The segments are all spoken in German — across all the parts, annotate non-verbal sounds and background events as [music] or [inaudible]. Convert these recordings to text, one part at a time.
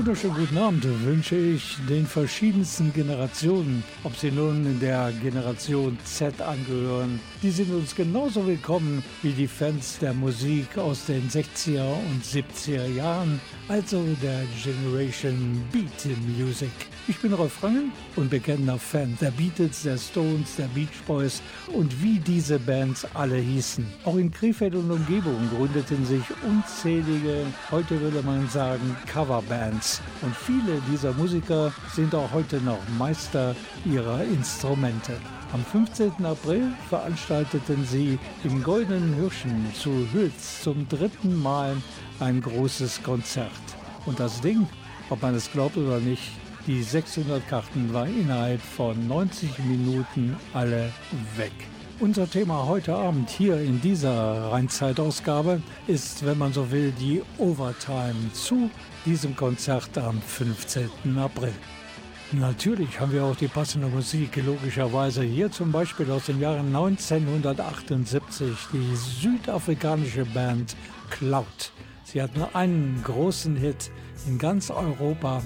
Wunderschönen guten Abend wünsche ich den verschiedensten Generationen, ob sie nun in der Generation Z angehören. Die sind uns genauso willkommen wie die Fans der Musik aus den 60er und 70er Jahren, also der Generation Beat Music. Ich bin Rolf Rangen und bekennender Fan der Beatles, der Stones, der Beach Boys und wie diese Bands alle hießen. Auch in Krefeld und Umgebung gründeten sich unzählige, heute würde man sagen, Coverbands. Und viele dieser Musiker sind auch heute noch Meister ihrer Instrumente. Am 15. April veranstalteten sie im Goldenen Hirschen zu Hülz zum dritten Mal ein großes Konzert. Und das Ding, ob man es glaubt oder nicht, die 600 Karten war innerhalb von 90 Minuten alle weg. Unser Thema heute Abend hier in dieser Rheinzeitausgabe ist, wenn man so will, die Overtime zu diesem Konzert am 15. April. Natürlich haben wir auch die passende Musik, logischerweise hier zum Beispiel aus dem Jahre 1978 die südafrikanische Band Cloud. Sie hat nur einen großen Hit in ganz Europa,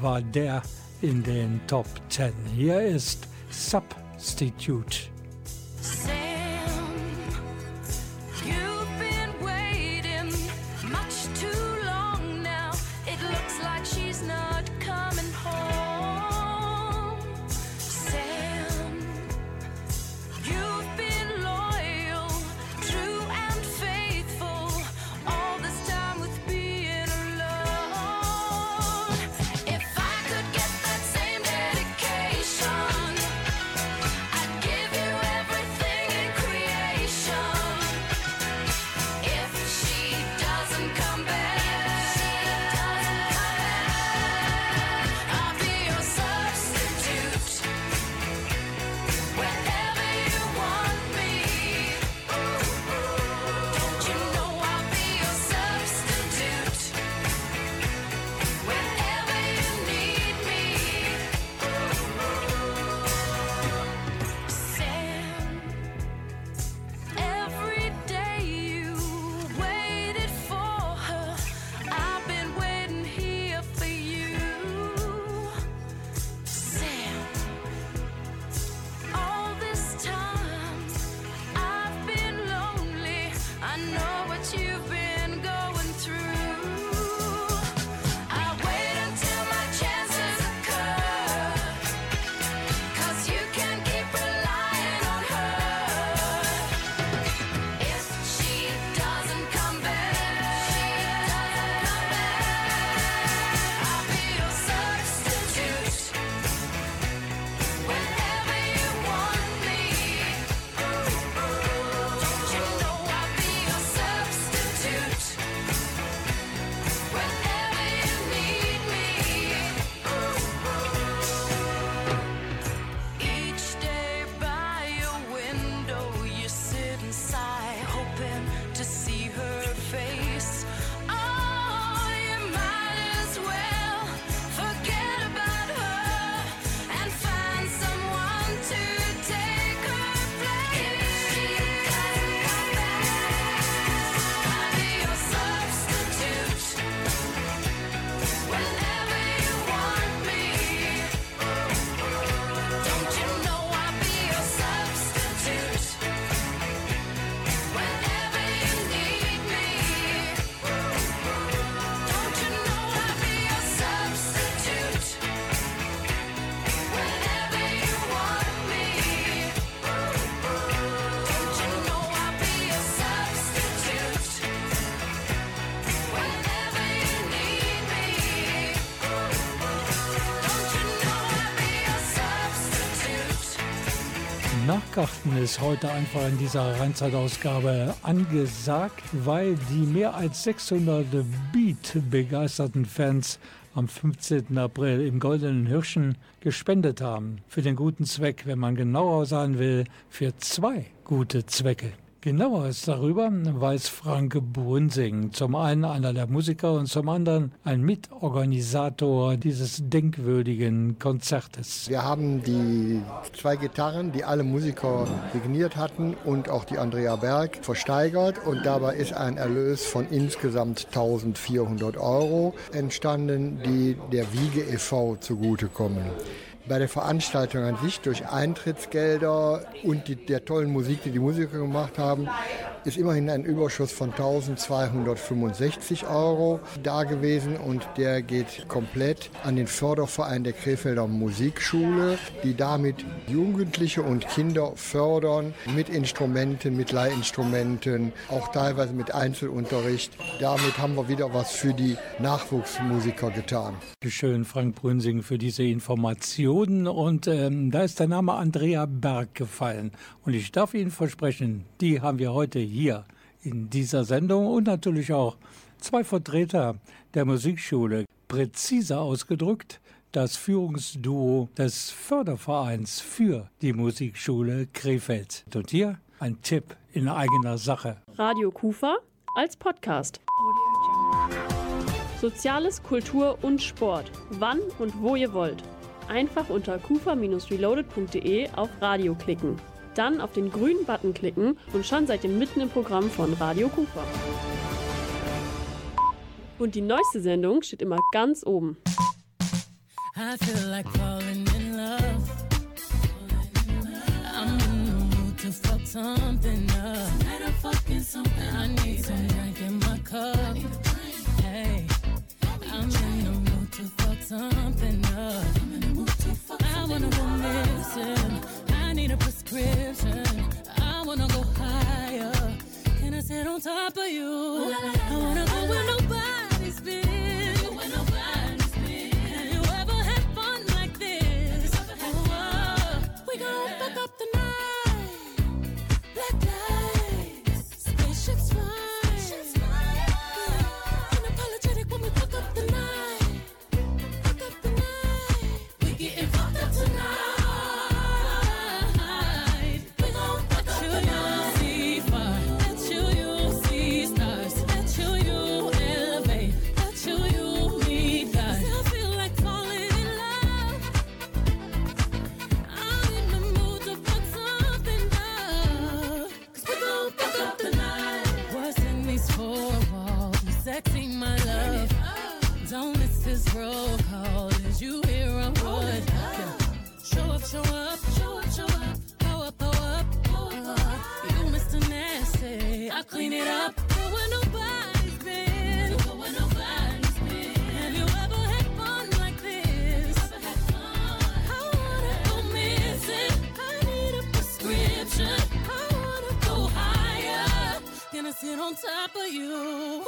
war der in den Top 10. Hier ist Substitute. Nachgarten ist heute einfach in dieser Rheinzeitausgabe angesagt, weil die mehr als 600 Beat-begeisterten Fans am 15. April im Goldenen Hirschen gespendet haben. Für den guten Zweck, wenn man genauer sein will, für zwei gute Zwecke. Genaueres darüber weiß Frank Brunsing, zum einen einer der Musiker und zum anderen ein Mitorganisator dieses denkwürdigen Konzertes. Wir haben die zwei Gitarren, die alle Musiker signiert hatten und auch die Andrea Berg versteigert und dabei ist ein Erlös von insgesamt 1400 Euro entstanden, die der Wiege e.V. zugutekommen bei der Veranstaltung an sich durch Eintrittsgelder und die, der tollen Musik, die die Musiker gemacht haben, ist immerhin ein Überschuss von 1265 Euro da gewesen und der geht komplett an den Förderverein der Krefelder Musikschule, die damit Jugendliche und Kinder fördern mit Instrumenten, mit Leihinstrumenten, auch teilweise mit Einzelunterricht. Damit haben wir wieder was für die Nachwuchsmusiker getan. Schön, Frank Brünsing, für diese Informationen. Und ähm, da ist der Name Andrea Berg gefallen. Und ich darf Ihnen versprechen, die haben wir heute hier hier in dieser Sendung und natürlich auch zwei Vertreter der Musikschule. Präziser ausgedrückt, das Führungsduo des Fördervereins für die Musikschule Krefeld. Und hier ein Tipp in eigener Sache. Radio Kufa als Podcast. Soziales, Kultur und Sport. Wann und wo ihr wollt. Einfach unter kufa-reloaded.de auf Radio klicken dann auf den grünen Button klicken und schon seid ihr mitten im Programm von Radio Kufa. Und die neueste Sendung steht immer ganz oben. I feel like falling in love. I'm in the mood to fuck something up. Tonight I'm fucking something. I need some drink in my cup. Hey, I'm in the mood to fuck something up. I wanna go missing. need a on top of you? I wanna go nobody's on top of you.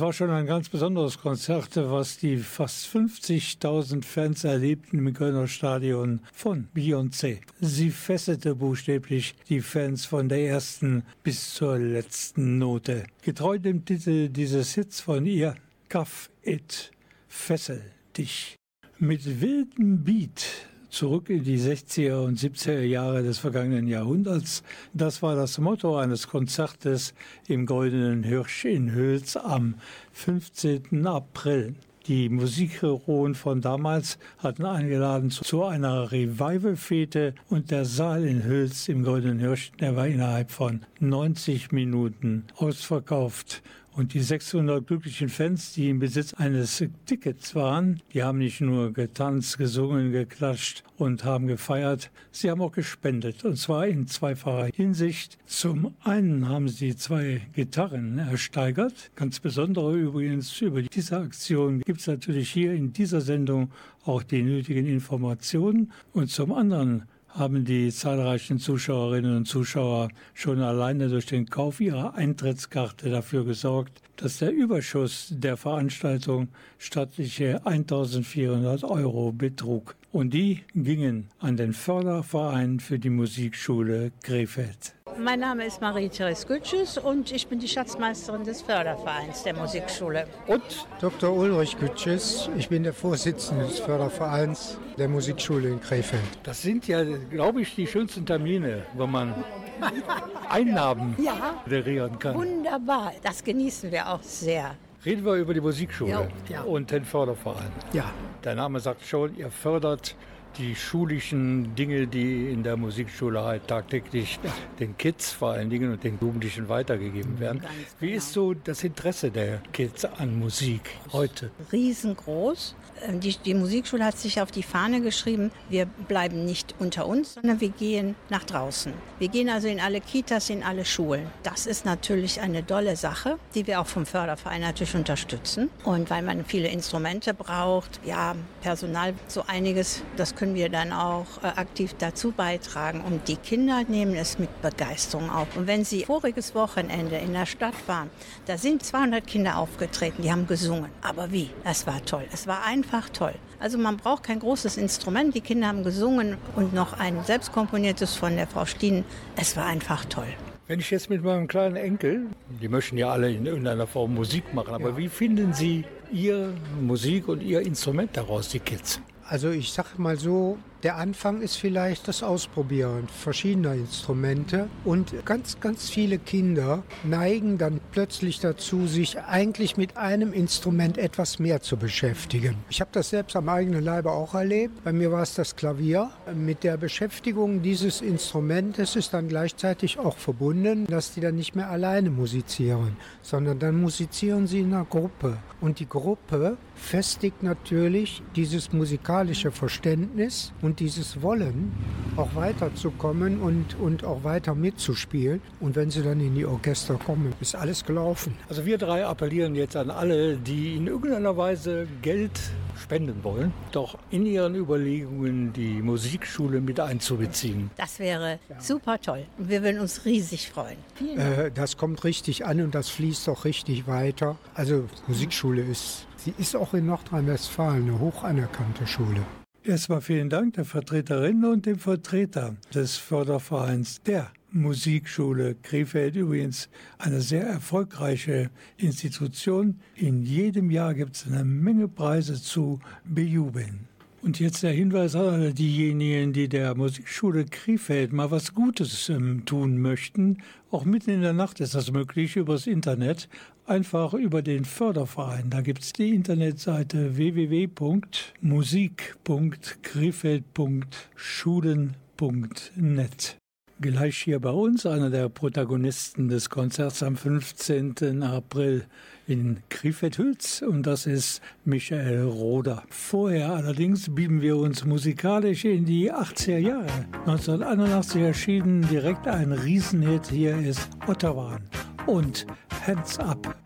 Das war schon ein ganz besonderes Konzert, was die fast 50.000 Fans erlebten im Kölner Stadion von Beyoncé. Sie fesselte buchstäblich die Fans von der ersten bis zur letzten Note. Getreu dem Titel dieses Hits von ihr, Kaff It, Fessel dich. Mit wildem Beat zurück in die 60er und 70er Jahre des vergangenen Jahrhunderts. Das war das Motto eines Konzertes im Goldenen Hirsch in Hüls am 15. April. Die Musikheroen von damals hatten eingeladen zu einer Revival-Fete und der Saal in Hüls im Goldenen Hirsch, der war innerhalb von 90 Minuten ausverkauft. Und die 600 glücklichen Fans, die im Besitz eines Tickets waren, die haben nicht nur getanzt, gesungen, geklatscht und haben gefeiert, sie haben auch gespendet. Und zwar in zweifacher Hinsicht. Zum einen haben sie zwei Gitarren ersteigert. Ganz besondere übrigens über diese Aktion gibt es natürlich hier in dieser Sendung auch die nötigen Informationen. Und zum anderen haben die zahlreichen Zuschauerinnen und Zuschauer schon alleine durch den Kauf ihrer Eintrittskarte dafür gesorgt, dass der Überschuss der Veranstaltung stattliche 1400 Euro betrug. Und die gingen an den Förderverein für die Musikschule Krefeld. Mein Name ist Marie-Therese Gütschus und ich bin die Schatzmeisterin des Fördervereins der Musikschule. Und Dr. Ulrich Gütschus, ich bin der Vorsitzende des Fördervereins der Musikschule in Krefeld. Das sind ja, glaube ich, die schönsten Termine, wo man [laughs] Einnahmen ja, generieren kann. Wunderbar, das genießen wir auch sehr. Reden wir über die Musikschule Ja, ja. und den Förderverein. Ja, Der Name sagt schon, ihr fördert die schulischen Dinge, die in der Musikschule halt tagtäglich den Kids vor allen Dingen und den Jugendlichen weitergegeben werden. Wie genau. ist so das Interesse der Kids an Musik heute? Riesengroß. Ähm, Die, die Musikschule hat sich auf die Fahne geschrieben, wir bleiben nicht unter uns, sondern wir gehen nach draußen. Wir gehen also in alle Kitas, in alle Schulen. Das ist natürlich eine dolle Sache, die wir auch vom Förderverein natürlich unterstützen. Und weil man viele Instrumente braucht, ja, Personal, so einiges, das können wir dann auch äh, aktiv dazu beitragen. Und die Kinder nehmen es mit Begeisterung auf. Und wenn sie voriges Wochenende in der Stadt waren, da sind 200 Kinder aufgetreten, die haben gesungen. Aber wie? Es war toll. Es war einfach toll. Also man braucht kein großes Instrument. Die Kinder haben gesungen und noch ein selbstkomponiertes von der Frau Stien. Es war einfach toll. Wenn ich jetzt mit meinem kleinen Enkel, die möchten ja alle in irgendeiner Form Musik machen, aber wie finden Sie Ihre Musik und Ihr Instrument daraus, die Kids? Also ich sage mal so, der Anfang ist vielleicht das Ausprobieren verschiedener Instrumente und ganz, ganz viele Kinder neigen dann plötzlich dazu, sich eigentlich mit einem Instrument etwas mehr zu beschäftigen. Ich habe das selbst am eigenen Leibe auch erlebt. Bei mir war es das Klavier. Mit der Beschäftigung dieses Instrumentes ist dann gleichzeitig auch verbunden, dass die dann nicht mehr alleine musizieren, sondern dann musizieren sie in einer Gruppe. Und die Gruppe festigt natürlich dieses musikalische Verständnis und dieses Wollen, auch weiterzukommen und, und auch weiter mitzuspielen. Und wenn sie dann in die Orchester kommen, ist alles gelaufen. Also wir drei appellieren jetzt an alle, die in irgendeiner Weise Geld spenden wollen, doch in ihren Überlegungen die Musikschule mit einzubeziehen. Das wäre super toll. Und wir würden uns riesig freuen. Äh, das kommt richtig an und das fließt auch richtig weiter. Also Musikschule ist, sie ist auch in Nordrhein-Westfalen eine hoch anerkannte Schule. Erstmal vielen Dank der Vertreterin und dem Vertreter des Fördervereins der Musikschule Krefeld. Übrigens eine sehr erfolgreiche Institution. In jedem Jahr gibt es eine Menge Preise zu bejubeln. Und jetzt der Hinweis an alle diejenigen, die der Musikschule Krefeld mal was Gutes ähm, tun möchten. Auch mitten in der Nacht ist das möglich übers Internet. Einfach über den Förderverein. Da gibt es die Internetseite www.musik.krefeld.schulen.net. Gleich hier bei uns einer der Protagonisten des Konzerts am 15. April in Krefeld-Hülz und das ist Michael Roder. Vorher allerdings bieben wir uns musikalisch in die 80er Jahre. 1981 erschienen direkt ein Riesenhit. Hier ist Ottawa und Hands Up.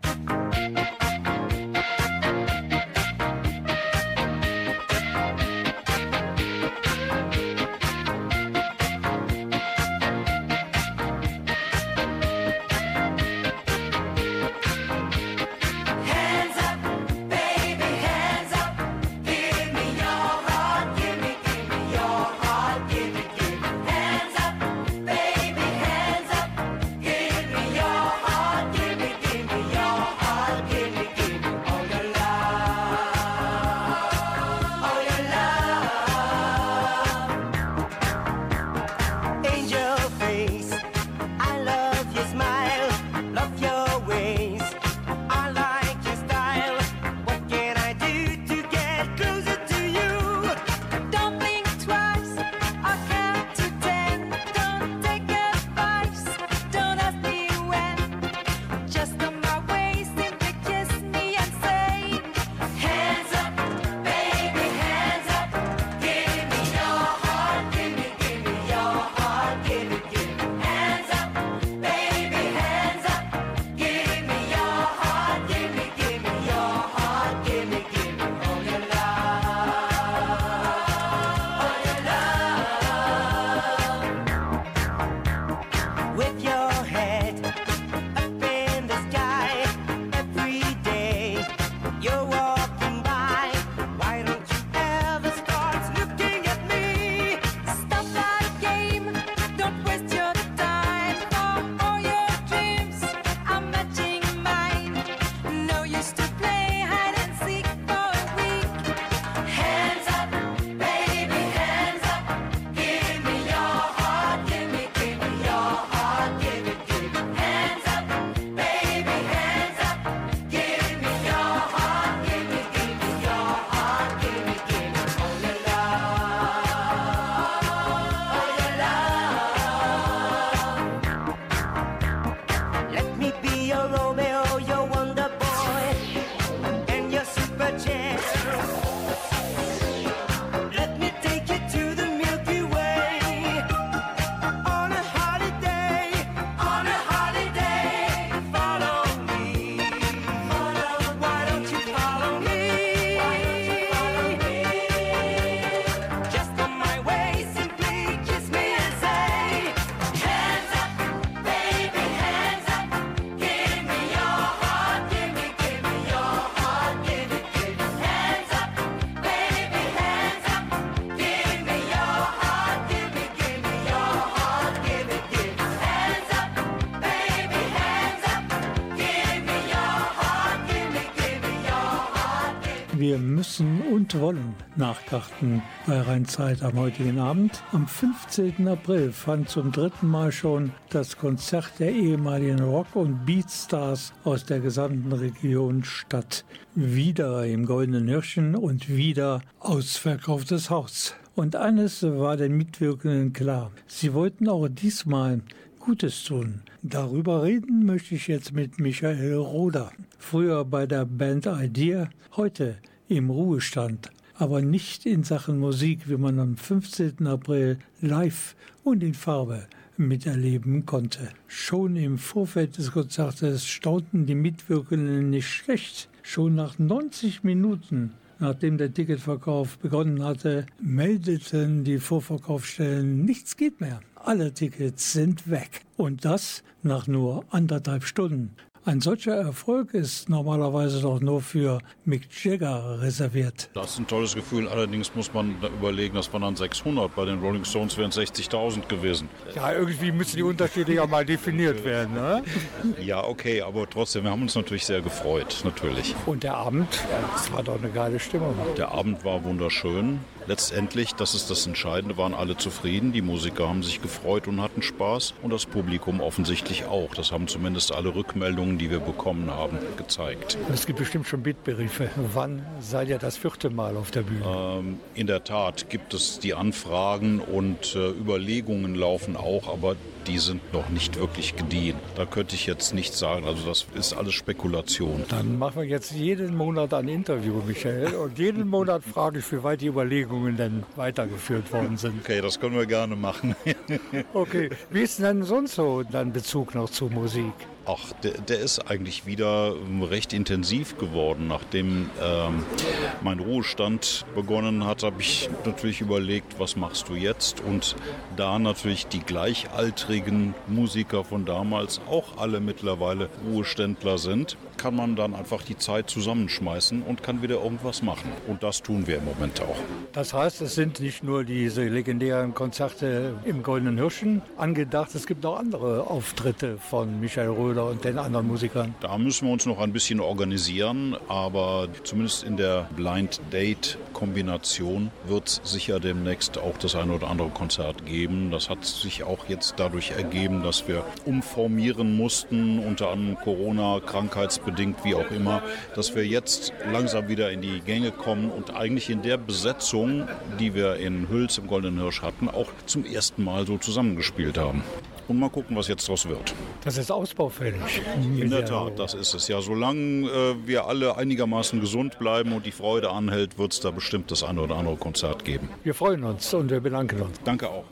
Wollen nachkarten bei Rheinzeit am heutigen Abend. Am 15. April fand zum dritten Mal schon das Konzert der ehemaligen Rock- und Beatstars aus der gesamten Region statt. Wieder im Goldenen Hirschen und wieder ausverkauftes Haus. Und eines war den Mitwirkenden klar. Sie wollten auch diesmal Gutes tun. Darüber reden möchte ich jetzt mit Michael Roder. Früher bei der Band Idea, heute im Ruhestand, aber nicht in Sachen Musik, wie man am 15. April live und in Farbe miterleben konnte. Schon im Vorfeld des Konzertes staunten die Mitwirkenden nicht schlecht. Schon nach 90 Minuten Nachdem der Ticketverkauf begonnen hatte, meldeten die Vorverkaufsstellen, nichts geht mehr. Alle Tickets sind weg. Und das nach nur anderthalb Stunden. Ein solcher Erfolg ist normalerweise doch nur für Mick Jagger reserviert. Das ist ein tolles Gefühl. Allerdings muss man überlegen, das waren dann 600. Bei den Rolling Stones wären es 60.000 gewesen. Ja, irgendwie müssen die Unterschiede ja mal definiert werden. Ne? [laughs] Ja, okay, aber trotzdem, wir haben uns natürlich sehr gefreut, natürlich. Und der Abend, das war doch eine geile Stimmung. Der Abend war wunderschön letztendlich, das ist das Entscheidende, waren alle zufrieden. Die Musiker haben sich gefreut und hatten Spaß und das Publikum offensichtlich auch. Das haben zumindest alle Rückmeldungen, die wir bekommen haben, gezeigt. Es gibt bestimmt schon Bittbriefe. Wann seid ihr das vierte Mal auf der Bühne? Ähm, in der Tat gibt es die Anfragen und äh, Überlegungen laufen auch, aber die sind noch nicht wirklich gediehen. Da könnte ich jetzt nichts sagen. Also das ist alles Spekulation. Dann machen wir jetzt jeden Monat ein Interview, Michael. Und jeden Monat frage ich, wie weit die Überlegungen denn weitergeführt worden sind. Okay, das können wir gerne machen. okay, wie ist denn sonst so dein Bezug noch zu Musik? Ach, der, der, ist eigentlich wieder recht intensiv geworden. Nachdem ähm, mein Ruhestand begonnen hat, habe ich natürlich überlegt, was machst du jetzt? Und da natürlich die gleichaltrigen Musiker von damals auch alle mittlerweile Ruheständler sind, kann man dann einfach die Zeit zusammenschmeißen und kann wieder irgendwas machen. Und das tun wir im Moment auch. Das heißt, es sind nicht nur diese legendären Konzerte im Goldenen Hirschen angedacht, es gibt auch andere Auftritte von Michael Röder und den anderen Musikern. Da müssen wir uns noch ein bisschen organisieren, aber zumindest in der Blind Date Kombination wird es sicher demnächst auch das eine oder andere Konzert geben. Das hat sich auch jetzt dadurch ergeben, dass wir umformieren mussten, unter anderem Corona-Krankheitsbedingt, wie auch immer, dass wir jetzt langsam wieder in die Gänge kommen und eigentlich in der Besetzung, die wir in Hüls im Goldenen Hirsch hatten, auch zum ersten Mal so zusammengespielt haben und mal gucken, was jetzt daraus wird. Das ist ausbaufällig. In der Tat, das ist es. Ja, solange äh, wir alle einigermaßen gesund bleiben und die Freude anhält, wird es da bestimmt das eine oder andere Konzert geben. Wir freuen uns und wir bedanken uns. Danke auch.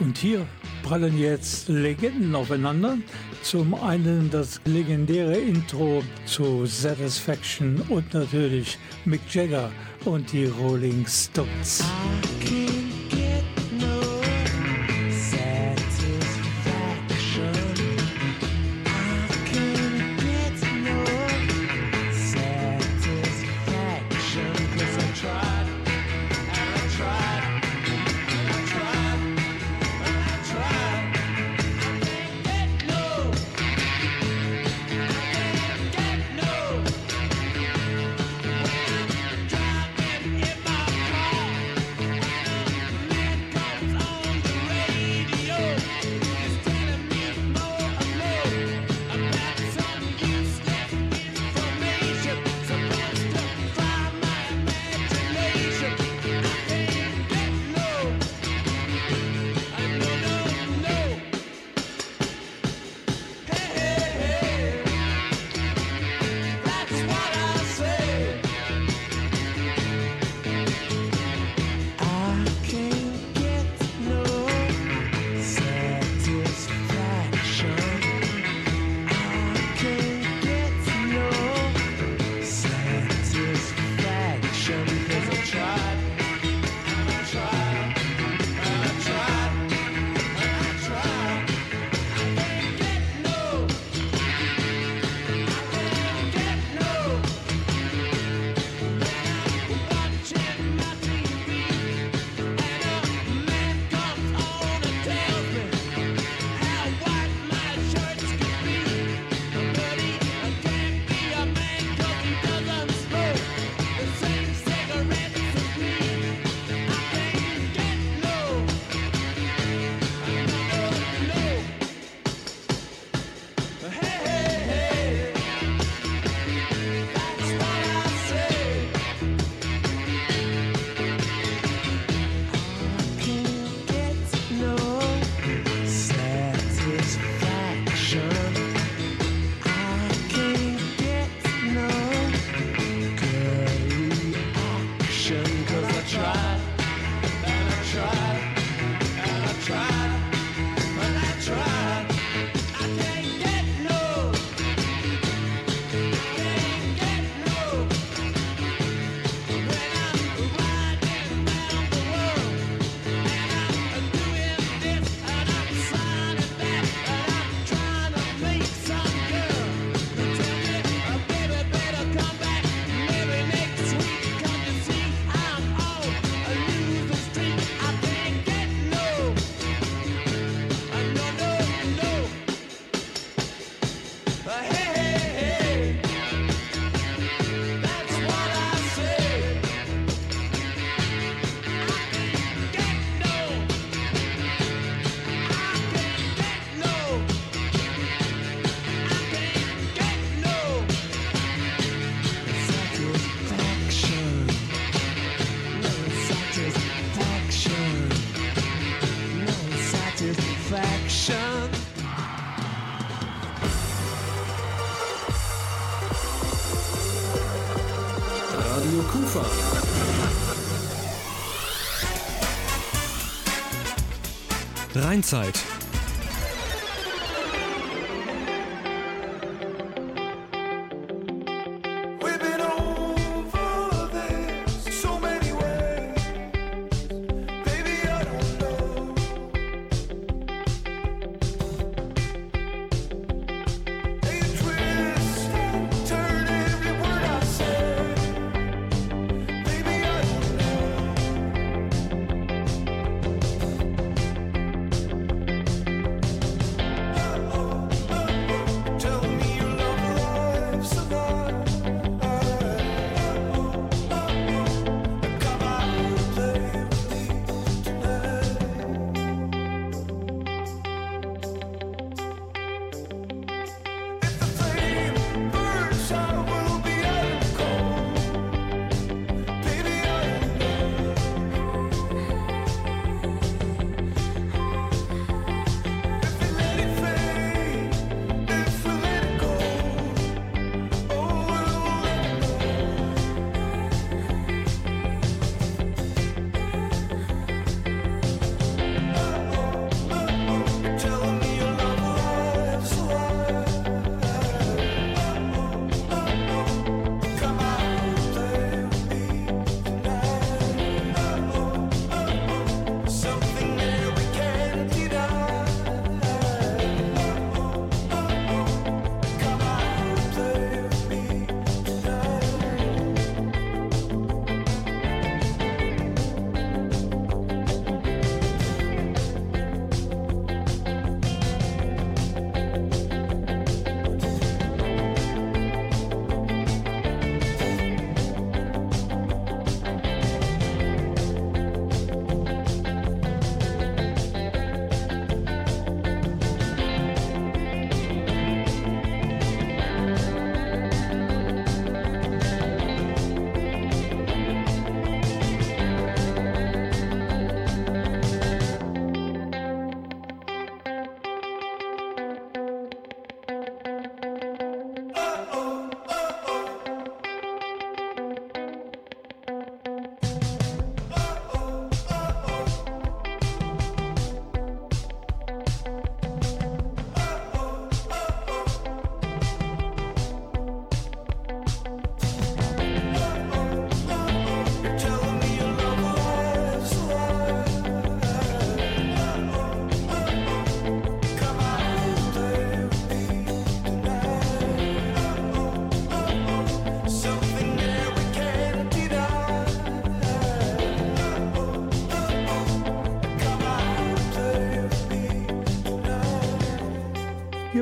Und hier prallen jetzt Legenden aufeinander. Zum einen das legendäre Intro zu Satisfaction und natürlich Mick Jagger und die Rolling Stones. Rheinzeit.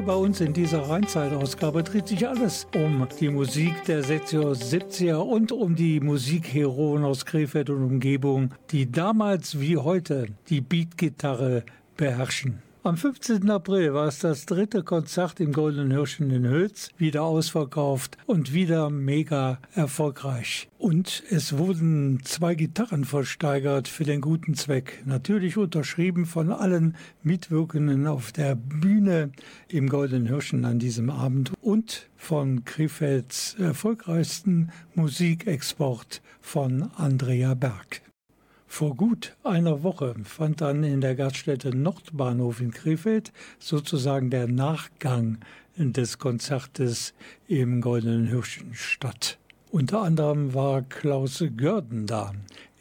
Bei uns in dieser Rheinzeitausgabe dreht sich alles um die Musik der 60er, 70er und um die Musikheroen aus Krefeld und Umgebung, die damals wie heute die Beatgitarre beherrschen. Am 15. April war es das dritte Konzert im Goldenen Hirschen in Hülz, wieder ausverkauft und wieder mega erfolgreich. Und es wurden zwei Gitarren versteigert für den guten Zweck. Natürlich unterschrieben von allen Mitwirkenden auf der Bühne im Goldenen Hirschen an diesem Abend und von Krefelds erfolgreichsten Musikexport von Andrea Berg. Vor gut einer Woche fand dann in der Gaststätte Nordbahnhof in Krefeld sozusagen der Nachgang des Konzertes im Goldenen Hirschen statt. Unter anderem war Klaus Görden da.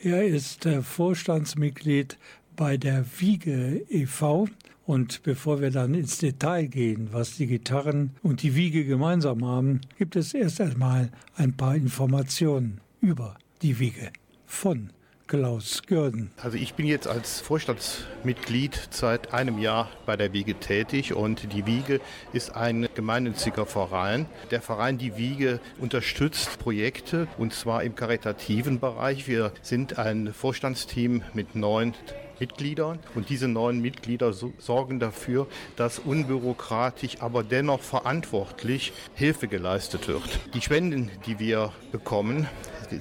Er ist Vorstandsmitglied bei der Wiege e.V. Und bevor wir dann ins Detail gehen, was die Gitarren und die Wiege gemeinsam haben, gibt es erst einmal ein paar Informationen über die Wiege von Klaus Görden. Also ich bin jetzt als Vorstandsmitglied seit einem Jahr bei der Wiege tätig und die Wiege ist ein gemeinnütziger Verein. Der Verein Die Wiege unterstützt Projekte und zwar im karitativen Bereich. Wir sind ein Vorstandsteam mit neun Mitgliedern. Und diese neuen Mitglieder so, sorgen dafür, dass unbürokratisch, aber dennoch verantwortlich Hilfe geleistet wird. Die Spenden, die wir bekommen,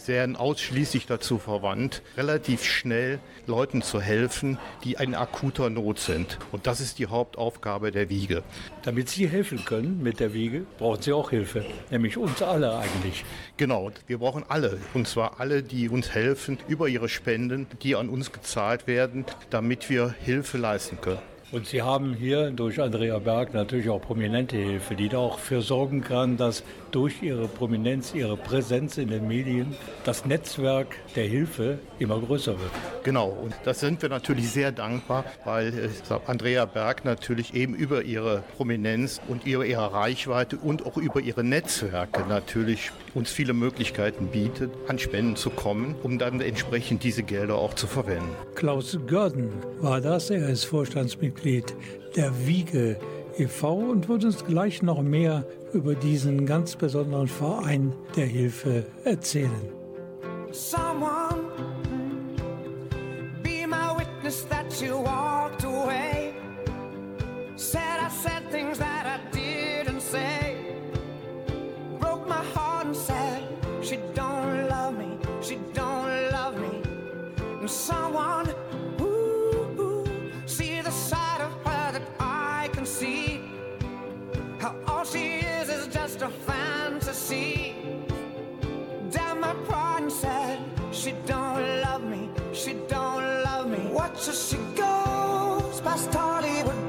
werden ausschließlich dazu verwandt, relativ schnell Leuten zu helfen, die in akuter Not sind. Und das ist die Hauptaufgabe der Wiege. Damit Sie helfen können mit der Wiege, brauchen Sie auch Hilfe, nämlich uns alle eigentlich. Genau, wir brauchen alle, und zwar alle, die uns helfen über ihre Spenden, die an uns gezahlt werden, damit wir Hilfe leisten können. Und Sie haben hier durch Andrea Berg natürlich auch prominente Hilfe, die da auch für sorgen kann, dass durch ihre Prominenz, ihre Präsenz in den Medien das Netzwerk der Hilfe immer größer wird. Genau, und das sind wir natürlich sehr dankbar, weil äh, Andrea Berg natürlich eben über ihre Prominenz und über ihre Reichweite und auch über ihre Netzwerke natürlich uns viele Möglichkeiten bietet, an Spenden zu kommen, um dann entsprechend diese Gelder auch zu verwenden. Klaus Görden war das, er ist Vorstandsmitglied der Wiege e.V. und wird uns gleich noch mehr über diesen ganz besonderen Verein der Hilfe erzählen. Someone be my witness that you walked away. Said I said things that I didn't say. Broke my heart and said she don't love me, she don't love me. And someone she don't love me, she don't love me. Watch as she goes past Hollywood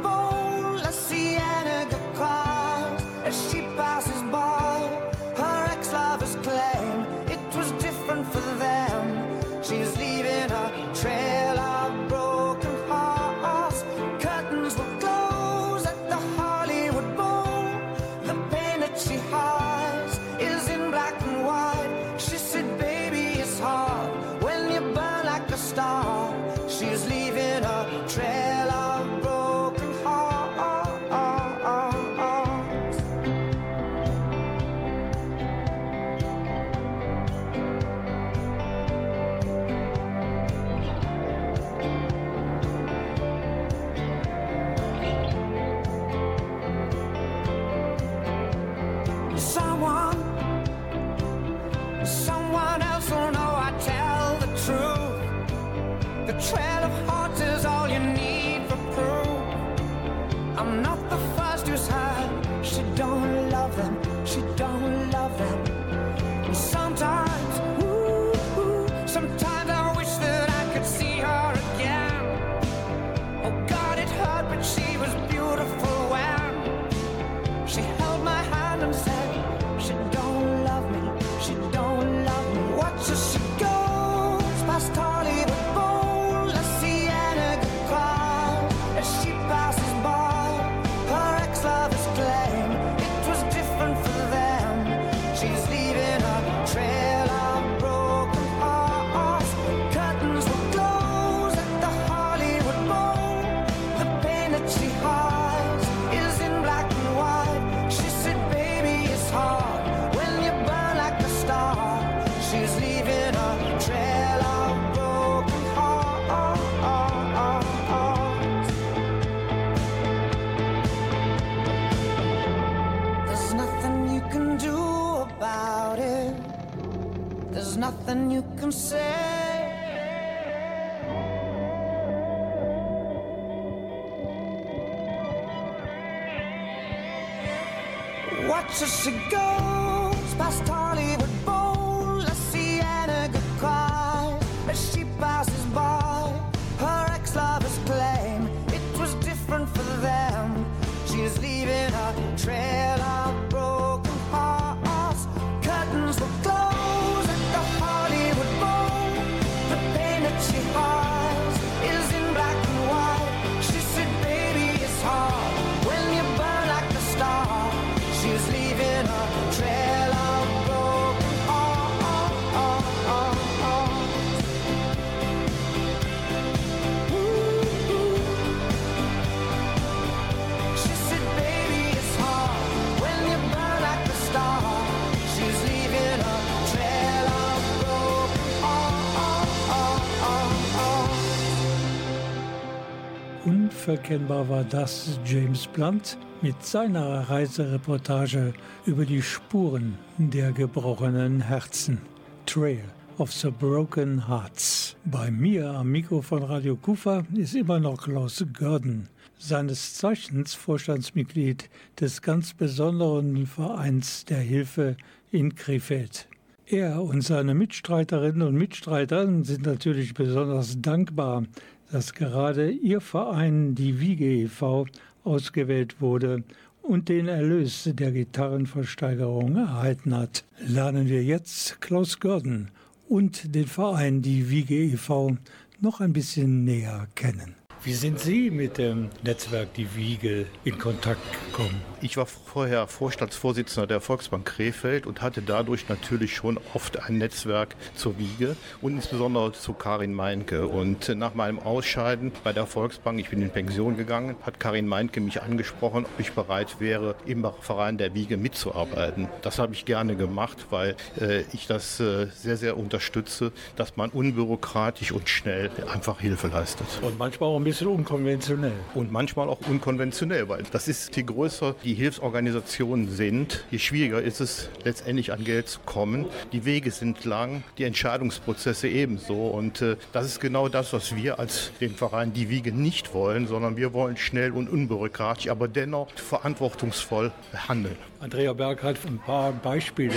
Unverkennbar war das James Blunt mit seiner Reisereportage über die Spuren der gebrochenen Herzen. Trail of the Broken Hearts. Bei mir am Mikro von Radio Kufa ist immer noch Klaus Görden, seines Zeichens Vorstandsmitglied des ganz besonderen Vereins der Hilfe in Krefeld. Er und seine Mitstreiterinnen und Mitstreiter sind natürlich besonders dankbar, dass gerade ihr Verein, die Wiege e.V., ausgewählt wurde und den Erlös der Gitarrenversteigerung erhalten hat. Lernen wir jetzt Klaus Görden und den Verein Die Wiege e.V. noch ein bisschen näher kennen. Wie sind Sie mit dem Netzwerk Die Wiege in Kontakt gekommen? Ich war vorher Vorstandsvorsitzender der Volksbank Krefeld und hatte dadurch natürlich schon oft ein Netzwerk zur Wiege und insbesondere zu Karin Meinke. Und nach meinem Ausscheiden bei der Volksbank, ich bin in Pension gegangen, hat Karin Meinke mich angesprochen, ob ich bereit wäre, im Verein der Wiege mitzuarbeiten. Das habe ich gerne gemacht, weil äh, ich das äh, sehr, sehr unterstütze, dass man unbürokratisch und schnell einfach Hilfe leistet. Und manchmal auch ein bisschen unkonventionell. Und manchmal auch unkonventionell, weil das ist, je größer die Hilfsorganisationen sind, je schwieriger ist es letztendlich an Geld zu kommen. Die Wege sind lang, die Entscheidungsprozesse ebenso. Und äh, das ist genau das, was wir als den Verein Die Wiege nicht wollen, sondern wir wollen schnell und unbürokratisch, aber dennoch verantwortungsvoll handeln. Andrea Berg hat ein paar Beispiele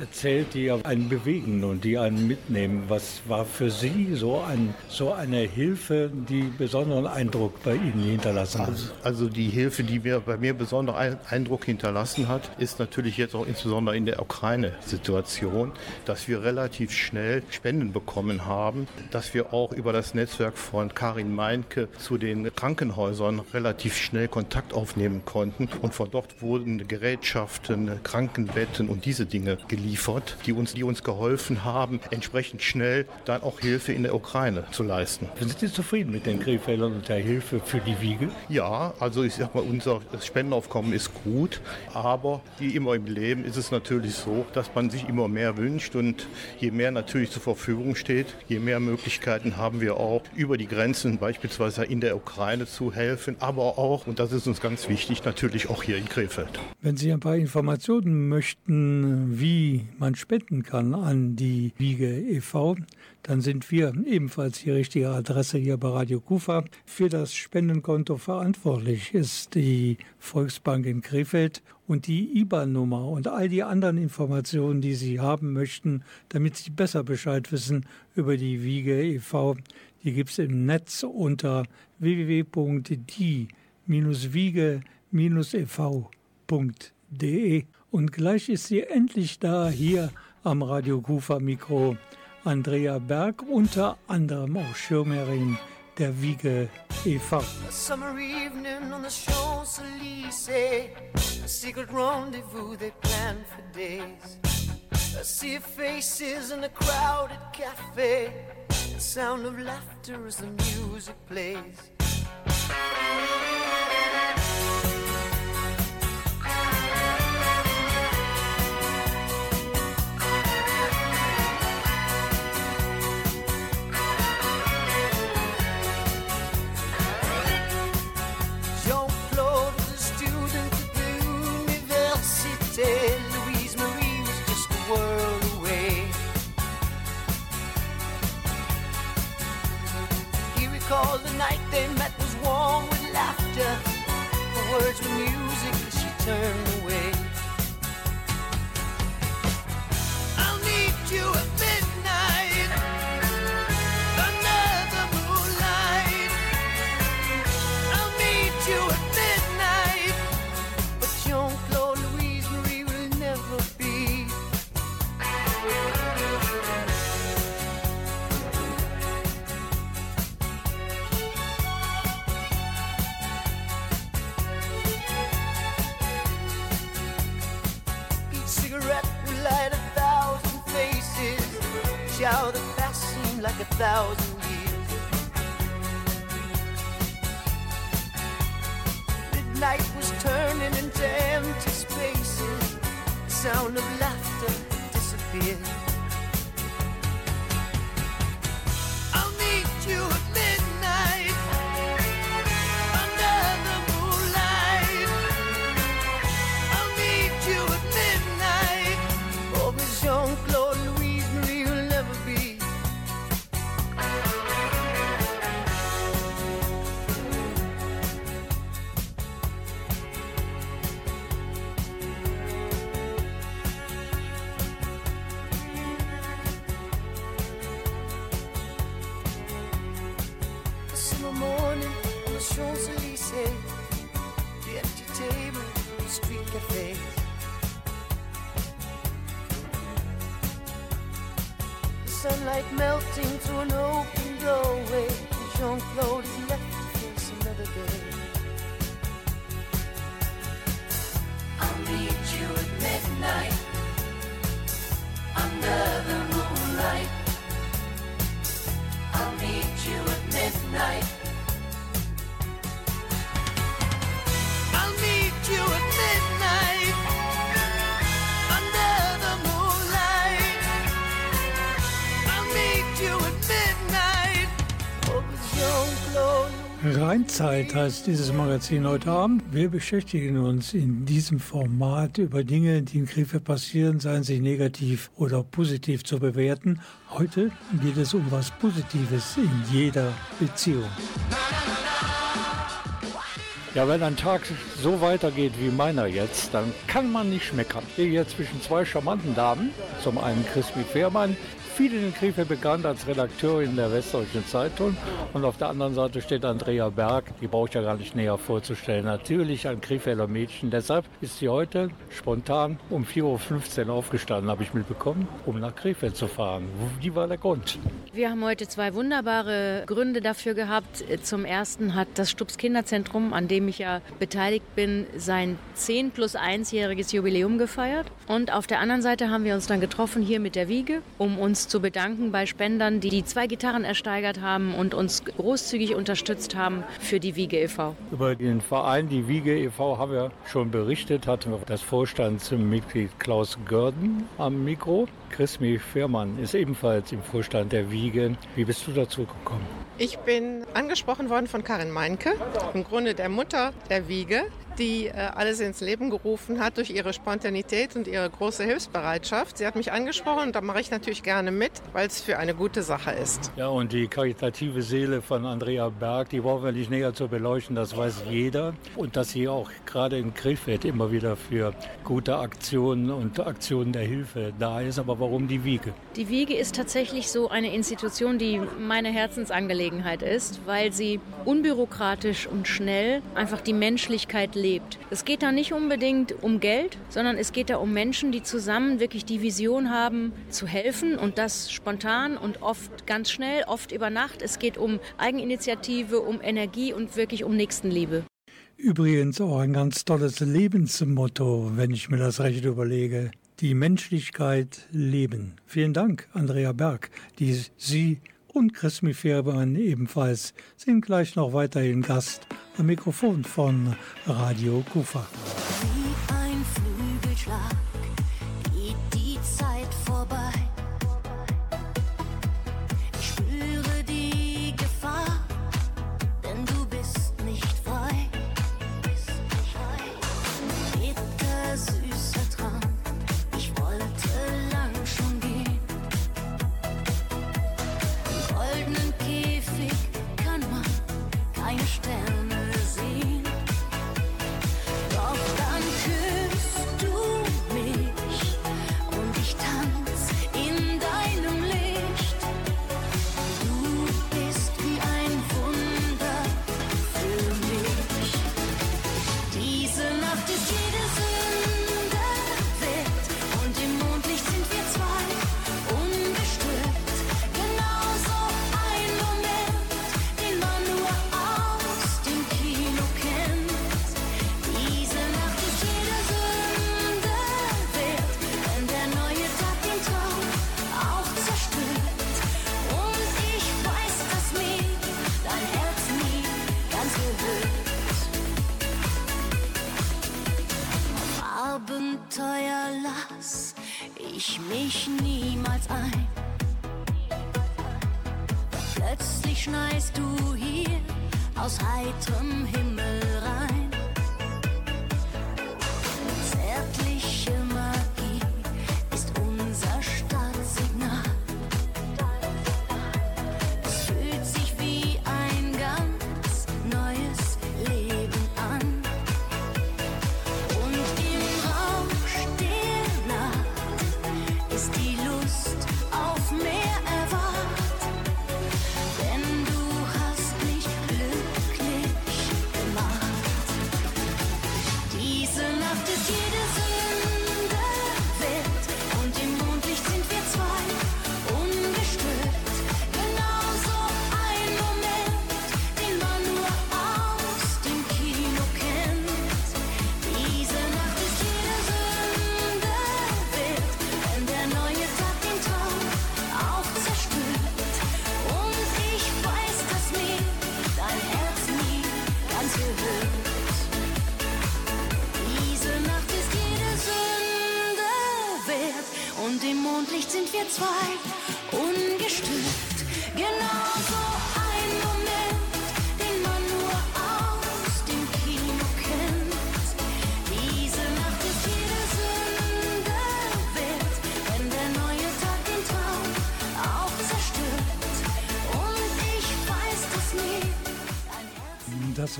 erzählt, die einen bewegen und die einen mitnehmen. Was war für Sie so, ein, so eine Hilfe, die besonderen Eindruck bei Ihnen hinterlassen hat? Also, also die Hilfe, die mir bei mir besonderen Eindruck hinterlassen hat, ist natürlich jetzt auch insbesondere in der Ukraine-Situation, dass wir relativ schnell Spenden bekommen haben, dass wir auch über das Netzwerk von Karin Meinke zu den Krankenhäusern relativ schnell Kontakt aufnehmen konnten und von dort wurden Gerätschaften, Krankenbetten und diese Dinge geliefert, die uns, die uns geholfen haben, entsprechend schnell dann auch Hilfe in der Ukraine zu leisten. Sind Sie zufrieden mit den Krefeldern und der Hilfe für die Wiege? Ja, also ich sag mal, unser Spendenaufkommen ist gut, aber wie immer im Leben ist es natürlich so, dass man sich immer mehr wünscht und je mehr natürlich zur Verfügung steht, je mehr Möglichkeiten haben wir auch über die Grenzen beispielsweise in der Ukraine zu helfen, aber auch, und das ist uns ganz wichtig, natürlich auch hier in Krefeld. Wenn Sie ein paar Informationen möchten, wie man spenden kann an die Wiege e.V., dann sind wir ebenfalls die richtige Adresse hier bei Radio Kufa. Für das Spendenkonto verantwortlich ist die Volksbank in Krefeld und die IBAN-Nummer und all die anderen Informationen, die Sie haben möchten, damit Sie besser Bescheid wissen über die Wiege e.V., die gibt es im Netz unter www.die-wiege-ev.de. Und gleich ist sie endlich da, hier am Radio Kufa Mikro. Andrea Berg, unter anderem auch Schirmerin der Wiege e.V. Days A sea of faces in a crowded cafe. The sound of laughter as the music plays in the morning on the Champs-Élysées, the empty table, the street cafe. The sunlight melting to an open doorway, Jean-Claude is left to face another day. Rheinzeit heißt dieses Magazin heute Abend. Wir beschäftigen uns in diesem Format über Dinge, die in Krefeld passieren, seien sie negativ oder positiv zu bewerten. Heute geht es um was Positives in jeder Beziehung. Ja, wenn ein Tag so weitergeht wie meiner jetzt, dann kann man nicht schmeckern. Ich stehe hier zwischen zwei charmanten Damen. Zum einen Chrismi Fehrmann, vielen in Krefeld bekannt als Redakteurin der Westdeutschen Zeitung. Und auf der anderen Seite steht Andrea Berg, die brauche ich ja gar nicht näher vorzustellen. Natürlich ein Krefelder Mädchen. Deshalb ist sie heute spontan um 4.15 Uhr aufgestanden, habe ich mitbekommen, um nach Krefeld zu fahren. Wie war der Grund? Wir haben heute zwei wunderbare Gründe dafür gehabt. Zum ersten hat das Stubbs Kinderzentrum, an dem ich ja beteiligt bin, sein 10 plus 1-jähriges Jubiläum gefeiert. Und auf der anderen Seite haben wir uns dann getroffen hier mit der Wiege, um uns zu bedanken bei Spendern, die die zwei Gitarren ersteigert haben und uns großzügig unterstützt haben für die Wiege e.V. Über den Verein, die Wiege e.V., haben wir schon berichtet, hatten wir das Vorstandsmitglied Klaus Görden am Mikro. Chrismi Fehrmann ist ebenfalls im Vorstand der Wiege. Wie bist du dazu gekommen? Ich bin angesprochen worden von Karin Meinke, im Grunde der Mutter der Wiege, die äh, alles ins Leben gerufen hat durch ihre Spontanität und ihre große Hilfsbereitschaft. Sie hat mich angesprochen und da mache ich natürlich gerne mit, weil es für eine gute Sache ist. Ja, und die karitative Seele von Andrea Berg, die brauchen wir nicht näher zu beleuchten, das weiß jeder. Und dass sie auch gerade in Krefeld immer wieder für gute Aktionen und Aktionen der Hilfe da ist. Aber warum die Wiege? Die Wiege ist tatsächlich so eine Institution, die meine Herzensangelegenheit ist, weil sie unbürokratisch und schnell einfach die Menschlichkeit lebt. Es geht da nicht unbedingt um Geld, sondern es geht da um Menschen, die zusammen wirklich die Vision haben, zu helfen und das spontan und oft ganz schnell, oft über Nacht. Es geht um Eigeninitiative, um Energie und wirklich um Nächstenliebe. Übrigens auch ein ganz tolles Lebensmotto, wenn ich mir das recht überlege. Die Menschlichkeit leben. Vielen Dank, Andrea Berg, die Sie und Chrismi Fährmann ebenfalls sind gleich noch weiterhin Gast am Mikrofon von Radio Kufa.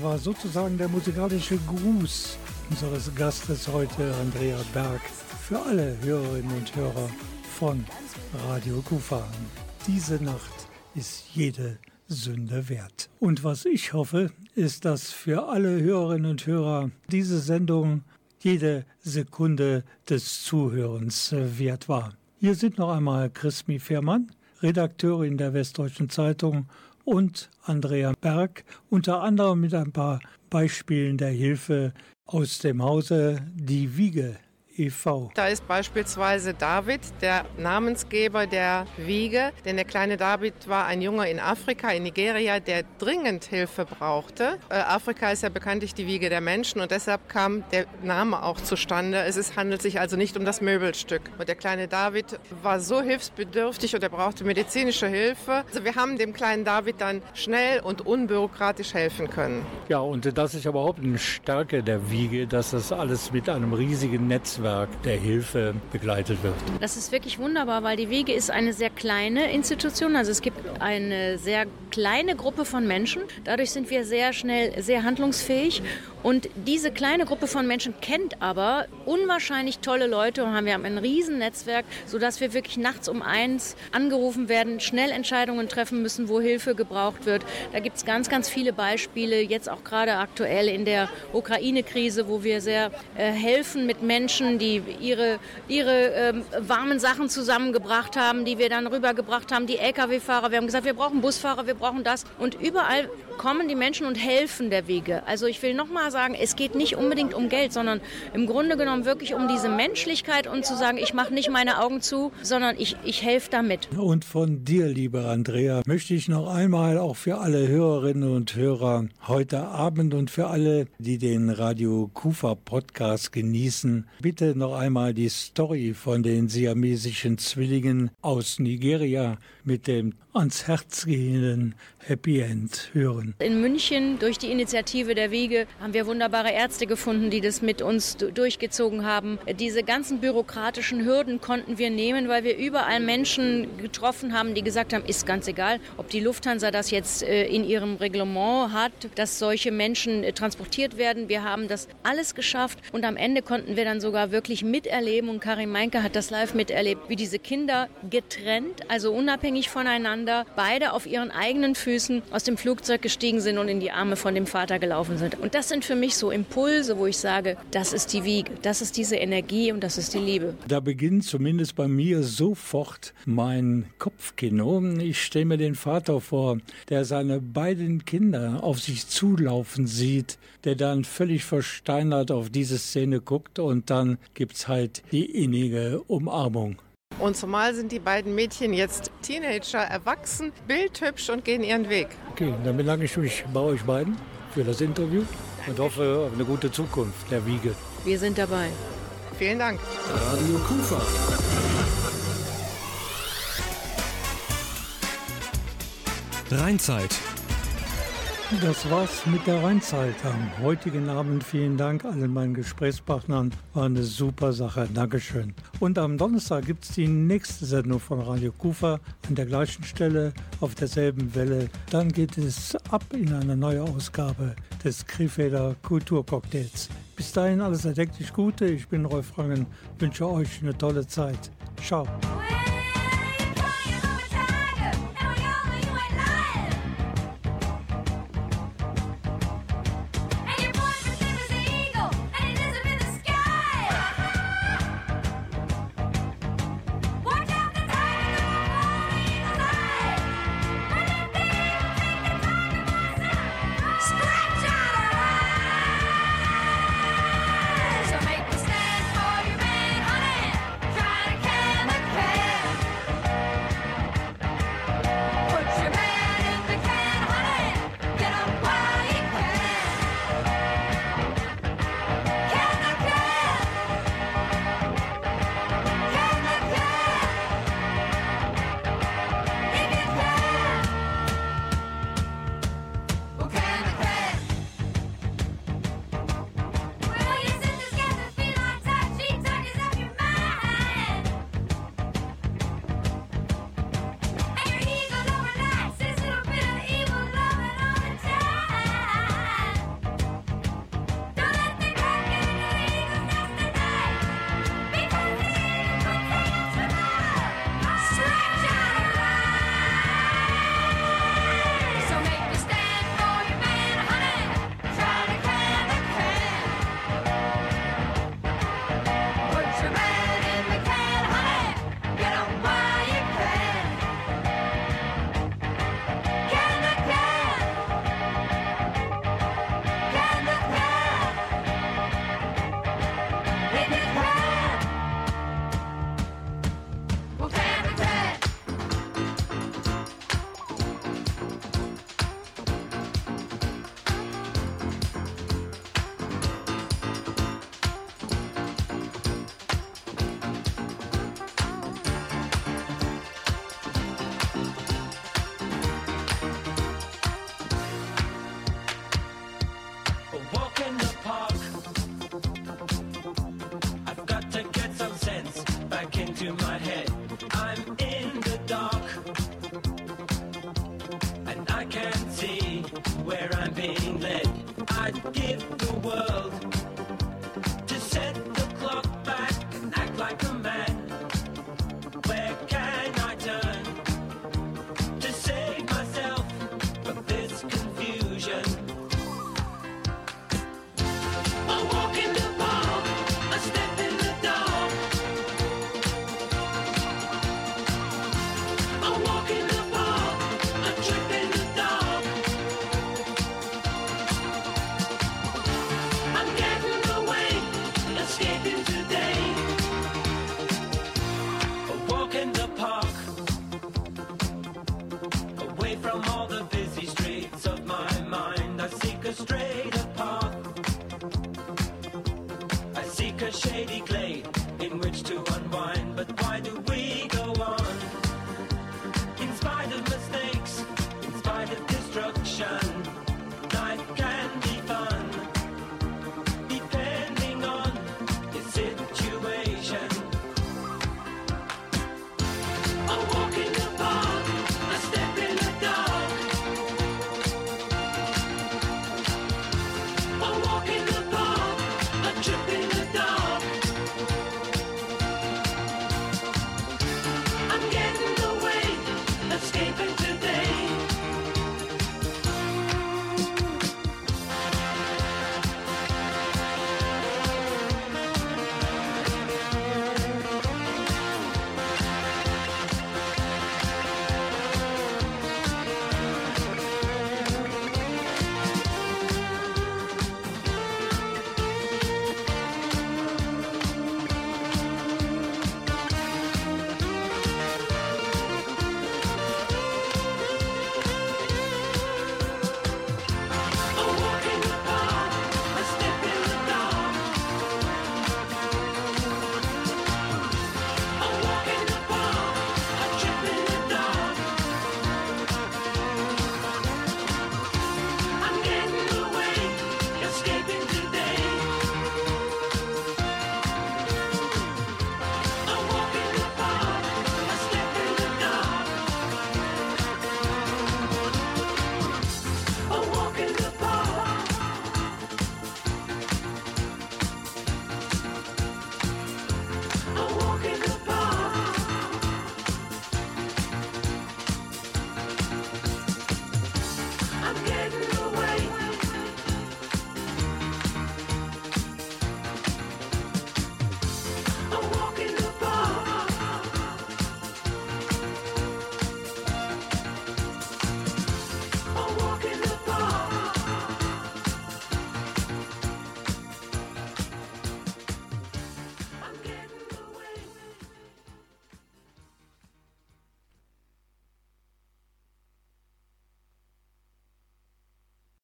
War sozusagen der musikalische Gruß unseres Gastes heute, Andrea Berg, für alle Hörerinnen und Hörer von Radio Kufa. Diese Nacht ist jede Sünde wert. Und was ich hoffe, ist, dass für alle Hörerinnen und Hörer diese Sendung jede Sekunde des Zuhörens äh, wert war. Hier sind noch einmal Chrismi Fehrmann, Redakteurin der Westdeutschen Zeitung und Andrea Berg, unter anderem mit ein paar Beispielen der Hilfe aus dem Hause Die Wiege e.V. Da ist beispielsweise David, der Namensgeber der Wiege, denn der kleine David war ein Junge in Afrika, in Nigeria, der dringend Hilfe brauchte. Äh, Afrika ist ja bekanntlich die Wiege der Menschen und deshalb kam der Name auch zustande. Es ist, handelt sich also nicht um das Möbelstück. Und der kleine David war so hilfsbedürftig und er brauchte medizinische Hilfe. Also wir haben dem kleinen David dann schnell und unbürokratisch helfen können. Ja, und das ist überhaupt eine Stärke der Wiege, dass das alles mit einem riesigen Netzwerk der Hilfe begleitet wird. Das ist wirklich wunderbar, weil die Wiege ist eine sehr kleine Institution. Also es gibt eine sehr kleine Gruppe von Menschen. Dadurch sind wir sehr schnell sehr handlungsfähig. Und diese kleine Gruppe von Menschen kennt aber unwahrscheinlich tolle Leute und haben wir ein Riesennetzwerk, sodass wir wirklich nachts um eins angerufen werden, schnell Entscheidungen treffen müssen, wo Hilfe gebraucht wird. Da gibt es ganz, ganz viele Beispiele, jetzt auch gerade aktuell in der Ukraine-Krise, wo wir sehr äh, helfen mit Menschen, die ihre, ihre ähm, warmen Sachen zusammengebracht haben, die wir dann rübergebracht haben, die Lkw-Fahrer. Wir haben gesagt, wir brauchen Busfahrer, wir brauchen das. Und überall kommen die Menschen und helfen der Wege. Also ich will nochmal sagen, es geht nicht unbedingt um Geld, sondern im Grunde genommen wirklich um diese Menschlichkeit und zu sagen, ich mache nicht meine Augen zu, sondern ich, ich helfe damit. Und von dir, liebe Andrea, möchte ich noch einmal auch für alle Hörerinnen und Hörer heute Abend und für alle, die den Radio Kufa Podcast genießen, bitte noch einmal die Story von den siamesischen Zwillingen aus Nigeria mit dem ans Herz gehenden Happy End hören. In München durch die Initiative der Wege haben wir wunderbare Ärzte gefunden, die das mit uns du- durchgezogen haben. Diese ganzen bürokratischen Hürden konnten wir nehmen, weil wir überall Menschen getroffen haben, die gesagt haben, ist ganz egal, ob die Lufthansa das jetzt äh, in ihrem Reglement hat, dass solche Menschen äh, transportiert werden. Wir haben das alles geschafft und am Ende konnten wir dann sogar wirklich miterleben und Karin Meinke hat das live miterlebt, wie diese Kinder getrennt, also unabhängig voneinander, beide auf ihren eigenen Füßen aus dem Flugzeug gestiegen sind und in die Arme von dem Vater gelaufen sind. Und das sind für mich so Impulse, wo ich sage, das ist die Wiege, das ist diese Energie und das ist die Liebe. Da beginnt zumindest bei mir sofort mein Kopfkino. Ich stelle mir den Vater vor, der seine beiden Kinder auf sich zulaufen sieht, der dann völlig versteinert auf diese Szene guckt und dann gibt's halt die innige Umarmung. Und zumal sind die beiden Mädchen jetzt Teenager, erwachsen, bildhübsch und gehen ihren Weg. Okay, dann bedanke ich mich bei euch beiden für das Interview und hoffe auf eine gute Zukunft der Wiege. Wir sind dabei. Vielen Dank. Radio Kufa. Rheinzeit. Das war's mit der Rheinzeit am heutigen Abend. Vielen Dank allen meinen Gesprächspartnern. War eine super Sache. Dankeschön. Und am Donnerstag gibt's die nächste Sendung von Radio Kufa an der gleichen Stelle auf derselben Welle. Dann geht es ab in eine neue Ausgabe des Krefelder Kulturcocktails. Bis dahin alles erdecklich Gute. Ich bin Rolf Rangen. Wünsche euch eine tolle Zeit. Ciao.